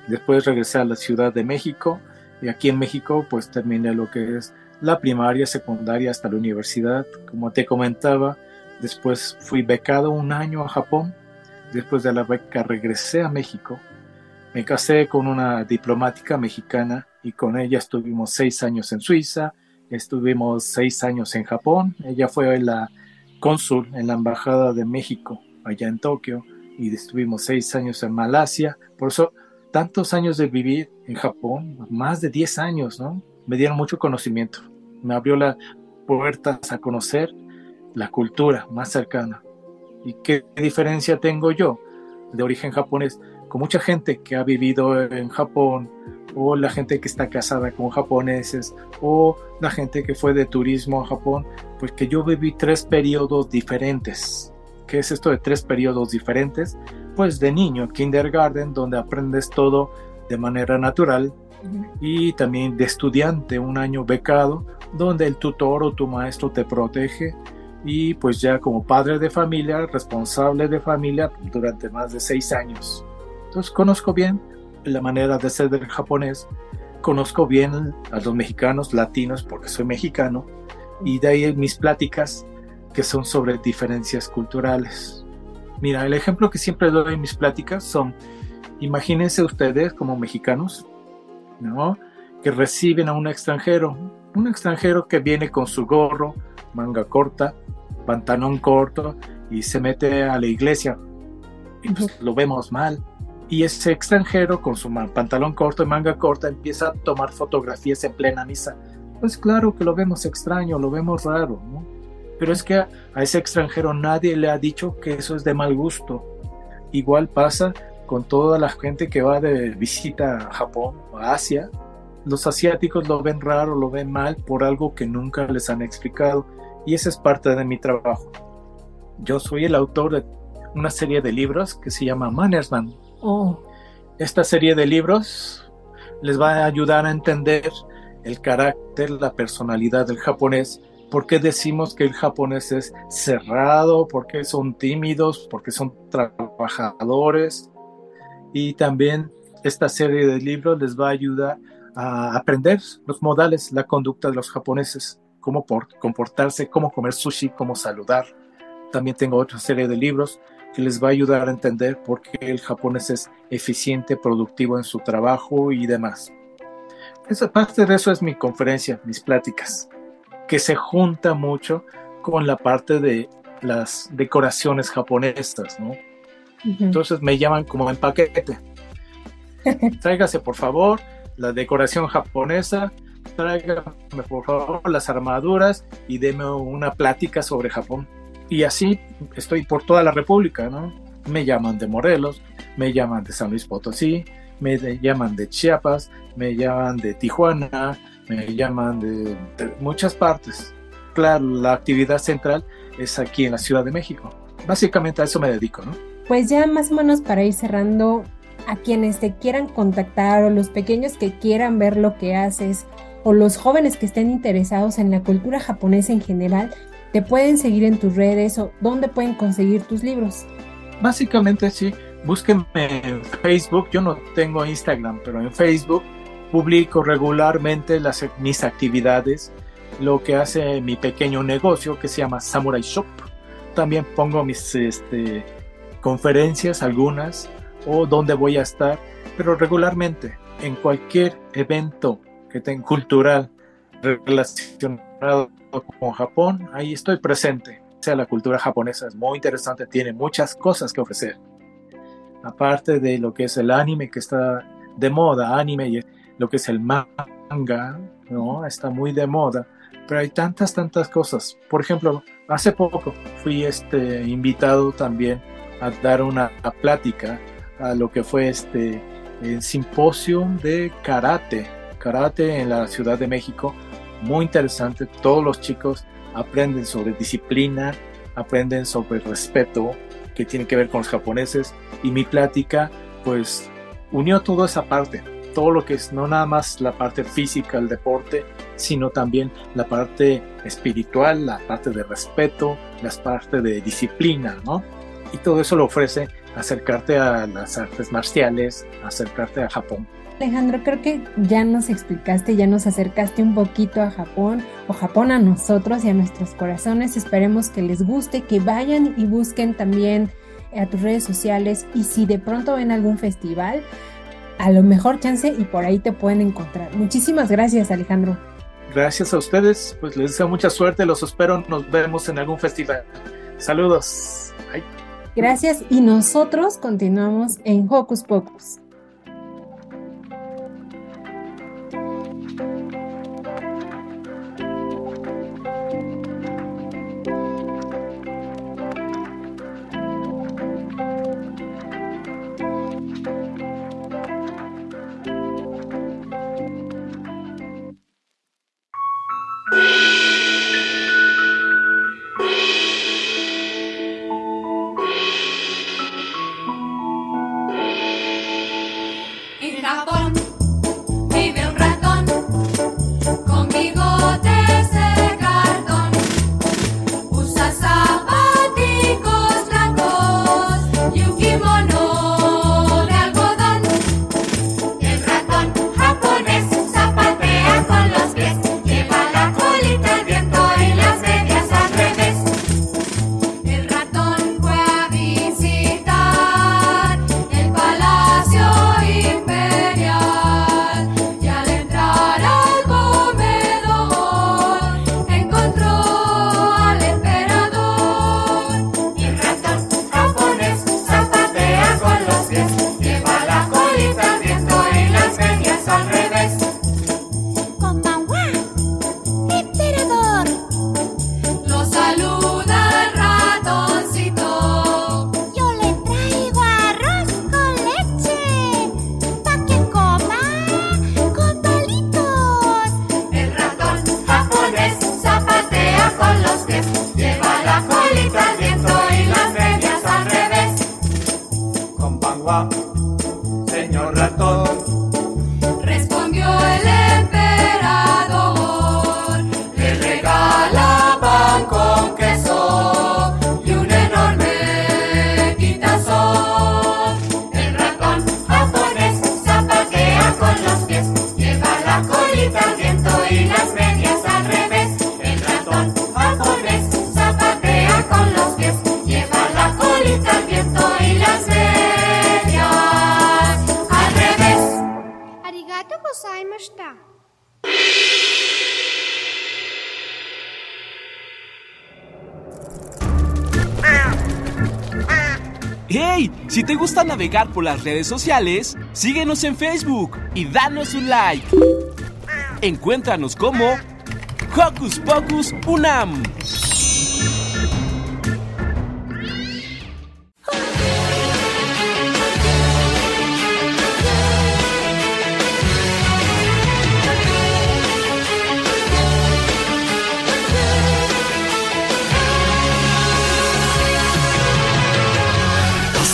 Después regresé a la Ciudad de México y aquí en México pues terminé lo que es la primaria, secundaria hasta la universidad. Como te comentaba, después fui becado un año a Japón. Después de la beca regresé a México me casé con una diplomática mexicana y con ella estuvimos seis años en Suiza estuvimos seis años en Japón. Ella fue la cónsul en la Embajada de México allá en Tokio y estuvimos seis años en Malasia. Por eso, tantos años de vivir en Japón, más de 10 años, ¿no? Me dieron mucho conocimiento. Me abrió las puertas a conocer la cultura más cercana. ¿Y qué diferencia tengo yo de origen japonés con mucha gente que ha vivido en Japón o la gente que está casada con japoneses o la gente que fue de turismo a Japón? Pues que yo viví tres periodos diferentes ¿Qué es esto de tres periodos diferentes? Pues de niño, kindergarten, donde aprendes todo de manera natural, y también de estudiante, un año becado, donde el tutor o tu maestro te protege, y pues ya como padre de familia, responsable de familia durante más de seis años. Entonces conozco bien la manera de ser del japonés, conozco bien a los mexicanos, latinos, porque soy mexicano, y de ahí mis pláticas que son sobre diferencias culturales. Mira, el ejemplo que siempre doy en mis pláticas son, imagínense ustedes como mexicanos, ¿no? Que reciben a un extranjero, un extranjero que viene con su gorro, manga corta, pantalón corto y se mete a la iglesia. Y pues lo vemos mal. Y ese extranjero con su pantalón corto y manga corta empieza a tomar fotografías en plena misa. Pues claro que lo vemos extraño, lo vemos raro, ¿no? Pero es que a, ese extranjero nadie le ha dicho que eso es de mal gusto. Igual pasa con toda la gente que va de visita a Japón o Asia. Los asiáticos lo ven raro, lo ven mal por algo que nunca les han explicado. Y esa es parte de mi trabajo. Yo soy el autor de una serie de libros que se llama Mannersman. Oh. Esta serie de libros les va a ayudar a entender el carácter, la personalidad del japonés ¿Por qué decimos que el japonés es cerrado? ¿Por qué son tímidos? ¿Por qué son trabajadores? Y también esta serie de libros les va a ayudar a aprender los modales, la conducta de los japoneses, cómo comportarse, cómo comer sushi, cómo saludar. También tengo otra serie de libros que les va a ayudar a entender por qué el japonés es eficiente, productivo en su trabajo y demás. Esa parte de eso es mi conferencia, mis pláticas que se junta mucho con la parte de las decoraciones japonesas, ¿no? Entonces me llaman como en paquete. Tráigase por favor la decoración japonesa, tráigame por favor las armaduras y deme una plática sobre Japón. Y así estoy por toda la República, ¿no? Me llaman de Morelos, me llaman de San Luis Potosí, me llaman de Chiapas, me llaman de Tijuana, me llaman de, muchas partes. Claro, la actividad central es aquí en la Ciudad de México. Básicamente a eso me dedico, ¿no? Pues ya más o menos para ir cerrando, a quienes te quieran contactar o los pequeños que quieran ver lo que haces o los jóvenes que estén interesados en la cultura japonesa en general, te pueden seguir en tus redes o dónde pueden conseguir tus libros. Básicamente sí, búsquenme en Facebook, yo no tengo Instagram, pero en Facebook publico regularmente mis actividades, lo que hace mi pequeño negocio que se llama Samurai Shop. También pongo mis este, conferencias, algunas, o donde voy a estar, pero regularmente en cualquier evento que tenga cultural relacionado con Japón, ahí estoy presente. O sea, la cultura japonesa es muy interesante, tiene muchas cosas que ofrecer. Aparte de lo que es el anime que está de moda, anime y lo que es el manga, ¿no? Está muy de moda, pero hay tantas, tantas cosas. Por ejemplo, hace poco fui este, invitado también a dar una plática a lo que fue este el simposio de karate, karate en la Ciudad de México, muy interesante. Todos los chicos aprenden sobre disciplina, aprenden sobre respeto que tiene que ver con los japoneses y mi plática pues unió toda esa parte todo lo que es no nada más la parte física, el deporte, sino también la parte espiritual, la parte de respeto, la parte de disciplina, ¿no? Y todo eso lo ofrece acercarte a las artes marciales, acercarte a Japón. Alejandro, creo que ya nos explicaste, ya nos acercaste un poquito a Japón o Japón a nosotros y a nuestros corazones. Esperemos que les guste, que vayan y busquen también a tus redes sociales y si de pronto ven algún festival, a lo mejor chance y por ahí te pueden encontrar. Muchísimas gracias, Alejandro. Gracias a ustedes, pues les deseo mucha suerte, los espero, nos vemos en algún festival. Saludos. Gracias y nosotros continuamos en Hocus Pocus. Por las redes sociales, síguenos en Facebook y danos un like. Encuéntranos como Hocus Pocus Unam.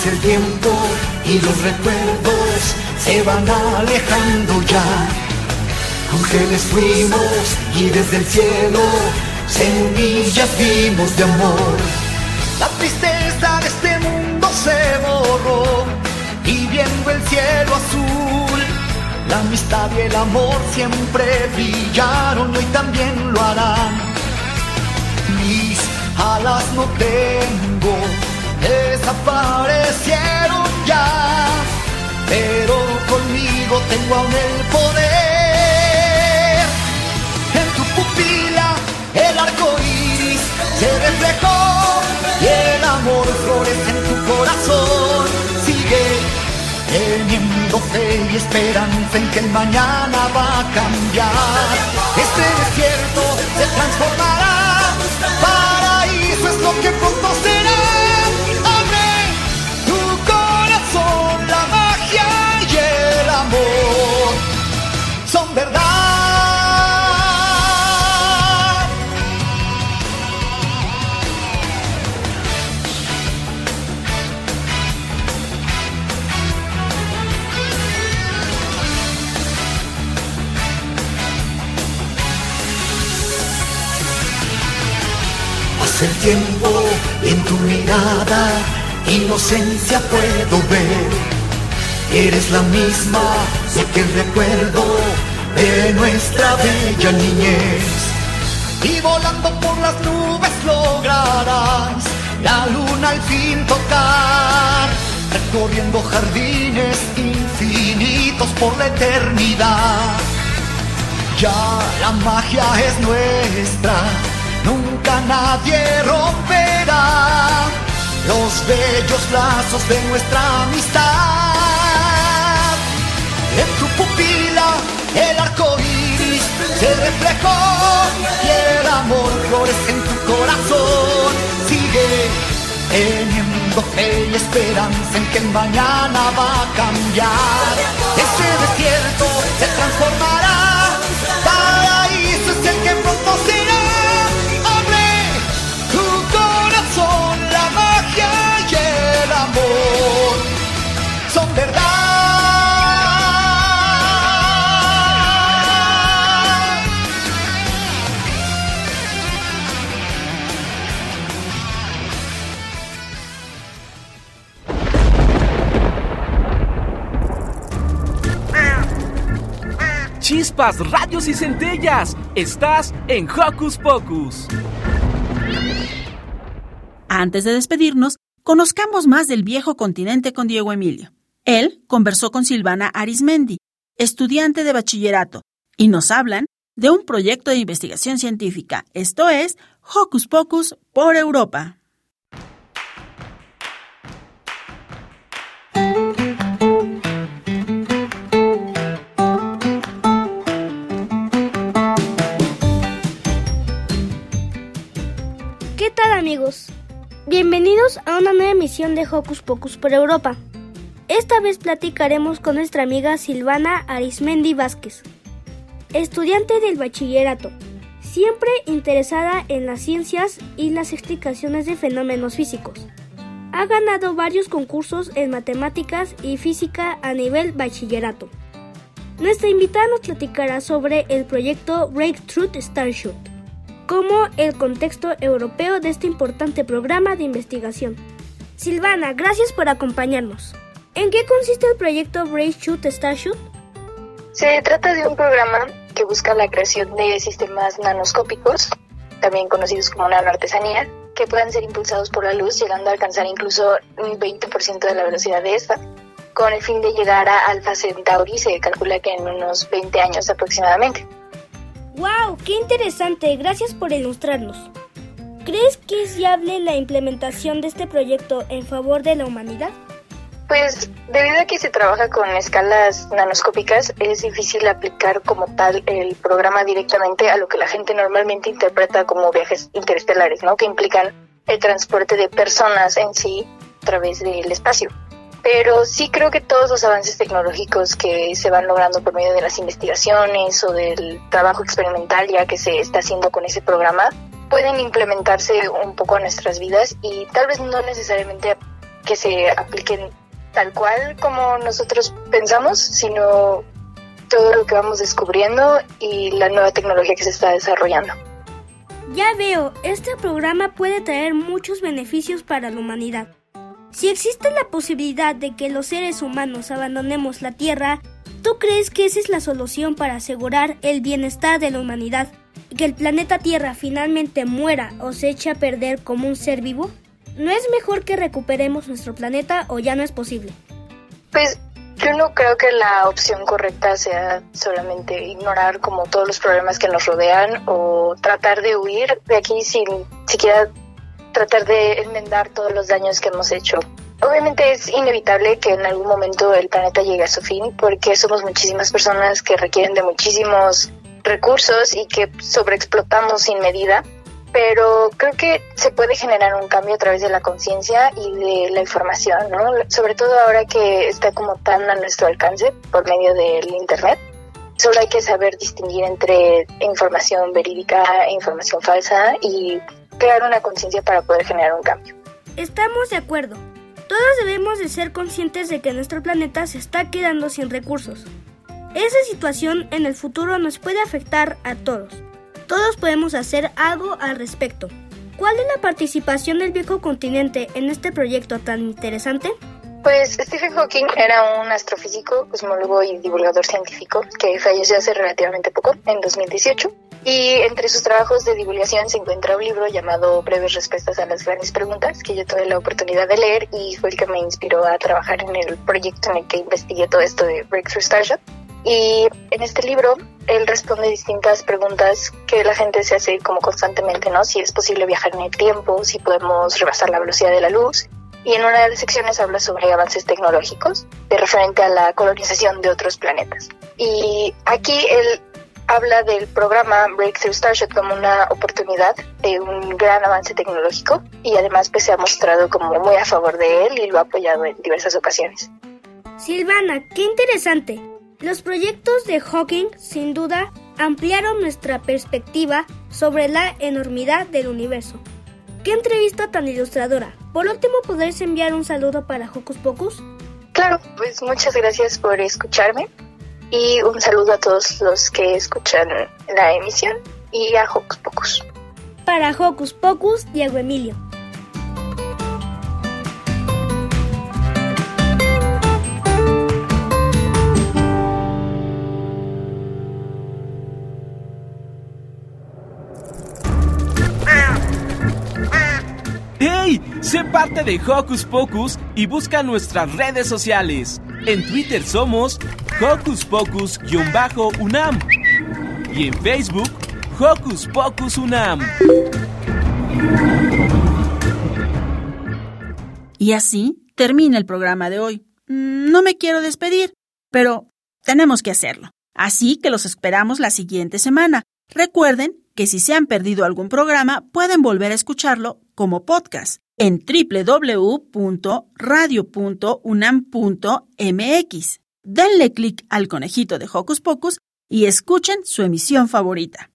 el tiempo y los recuerdos se van alejando ya. Ángeles fuimos y desde el cielo semillas vimos de amor. La tristeza de este mundo se borró y viendo el cielo azul. La amistad y el amor siempre brillaron y hoy también lo harán. Mis alas no tengo desaparecieron ya, pero conmigo tengo aún el poder. En tu pupila el arco iris se reflejó y el amor florece en tu corazón. Sigue teniendo fe y esperanza en que el mañana va a cambiar. Este desierto se transformará, paraíso es lo que pronto será. Son verdad. Hace tiempo en tu mirada inocencia puedo ver Eres la misma de que recuerdo de nuestra bella niñez. Y volando por las nubes lograrás la luna al fin tocar, recorriendo jardines infinitos por la eternidad. Ya la magia es nuestra, nunca nadie romperá los bellos lazos de nuestra amistad. En tu pupila el arco iris se reflejó y el amor florece en tu corazón. Sigue teniendo fe y esperanza en que mañana va a cambiar. Ese desierto se transformará, Chispas, radios y centellas. Estás en Hocus Pocus. Antes de despedirnos, conozcamos más del viejo continente con Diego Emilio. Él conversó con Silvana Arismendi, estudiante de bachillerato, y nos hablan de un proyecto de investigación científica, esto es Hocus Pocus por Europa. Amigos? Bienvenidos a una nueva emisión de Hocus Pocus por Europa. Esta vez platicaremos con nuestra amiga Silvana Arismendi Vázquez, estudiante del bachillerato, siempre interesada en las ciencias y las explicaciones de fenómenos físicos. Ha ganado varios concursos en matemáticas y física a nivel bachillerato. Nuestra invitada nos platicará sobre el proyecto Breakthrough Starshot como el contexto europeo de este importante programa de investigación. Silvana, gracias por acompañarnos. ¿En qué consiste el proyecto Breakthrough Starshot? Se trata de un programa que busca la creación de sistemas nanoscópicos, también conocidos como nanoartesanía, que puedan ser impulsados por la luz, llegando a alcanzar incluso un 20% de la velocidad de esta. Con el fin de llegar a Alpha Centauri, se calcula que en unos 20 años aproximadamente. ¡Wow! ¡Qué interesante! Gracias por ilustrarnos. ¿Crees que es viable la implementación de este proyecto en favor de la humanidad? Pues debido a que se trabaja con escalas nanoscópicas, es difícil aplicar como tal el programa directamente a lo que la gente normalmente interpreta como viajes interestelares, ¿no? Que implican el transporte de personas en sí a través del espacio pero sí creo que todos los avances tecnológicos que se van logrando por medio de las investigaciones o del trabajo experimental ya que se está haciendo con ese programa pueden implementarse un poco a nuestras vidas y tal vez no necesariamente que se apliquen tal cual como nosotros pensamos, sino todo lo que vamos descubriendo y la nueva tecnología que se está desarrollando. Ya veo, este programa puede traer muchos beneficios para la humanidad. Si existe la posibilidad de que los seres humanos abandonemos la Tierra, ¿tú crees que esa es la solución para asegurar el bienestar de la humanidad? ¿Y que el planeta Tierra finalmente muera o se eche a perder como un ser vivo? ¿No es mejor que recuperemos nuestro planeta o ya no es posible? Pues yo no creo que la opción correcta sea solamente ignorar como todos los problemas que nos rodean o tratar de huir de aquí sin siquiera tratar de enmendar todos los daños que hemos hecho. Obviamente es inevitable que en algún momento el planeta llegue a su fin porque somos muchísimas personas que requieren de muchísimos recursos y que sobreexplotamos sin medida, pero creo que se puede generar un cambio a través de la conciencia y de la información, ¿no? Sobre todo ahora que está como tan a nuestro alcance por medio del Internet. Solo hay que saber distinguir entre información verídica e información falsa y crear una conciencia para poder generar un cambio. Estamos de acuerdo. Todos debemos de ser conscientes de que nuestro planeta se está quedando sin recursos. Esa situación en el futuro nos puede afectar a todos. Todos podemos hacer algo al respecto. ¿Cuál es la participación del viejo continente en este proyecto tan interesante? Pues Stephen Hawking era un astrofísico, cosmólogo y divulgador científico que falleció hace relativamente poco, en 2018. Y entre sus trabajos de divulgación se encuentra un libro llamado Breves Respuestas a las Grandes Preguntas, que yo tuve la oportunidad de leer y fue el que me inspiró a trabajar en el proyecto en el que investigué todo esto de Breakthrough Starship. Y en este libro él responde distintas preguntas que la gente se hace como constantemente, ¿no? Si es posible viajar en el tiempo, si podemos rebasar la velocidad de la luz. Y en una de las secciones habla sobre avances tecnológicos de referente a la colonización de otros planetas. Y aquí él habla del programa Breakthrough Starship como una oportunidad de un gran avance tecnológico y además pues se ha mostrado como muy a favor de él y lo ha apoyado en diversas ocasiones. Silvana, qué interesante. Los proyectos de Hawking, sin duda, ampliaron nuestra perspectiva sobre la enormidad del universo. ¡Qué entrevista tan ilustradora! Por último, ¿podrías enviar un saludo para Hocus Pocus? Claro, pues muchas gracias por escucharme y un saludo a todos los que escuchan la emisión y a Hocus Pocus. Para Hocus Pocus, Diego Emilio. Sé parte de Hocus Pocus y busca nuestras redes sociales. En Twitter somos Hocus Pocus-UNAM y en Facebook Hocus Pocus UNAM. Y así termina el programa de hoy. Mm, no me quiero despedir, pero tenemos que hacerlo. Así que los esperamos la siguiente semana. Recuerden que si se han perdido algún programa, pueden volver a escucharlo como podcast en www.radio.unam.mx. Denle clic al conejito de Hocus Pocus y escuchen su emisión favorita.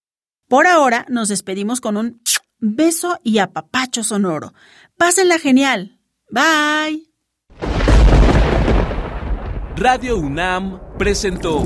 Por ahora nos despedimos con un beso y apapacho sonoro. Pásenla genial. Bye. Radio UNAM presentó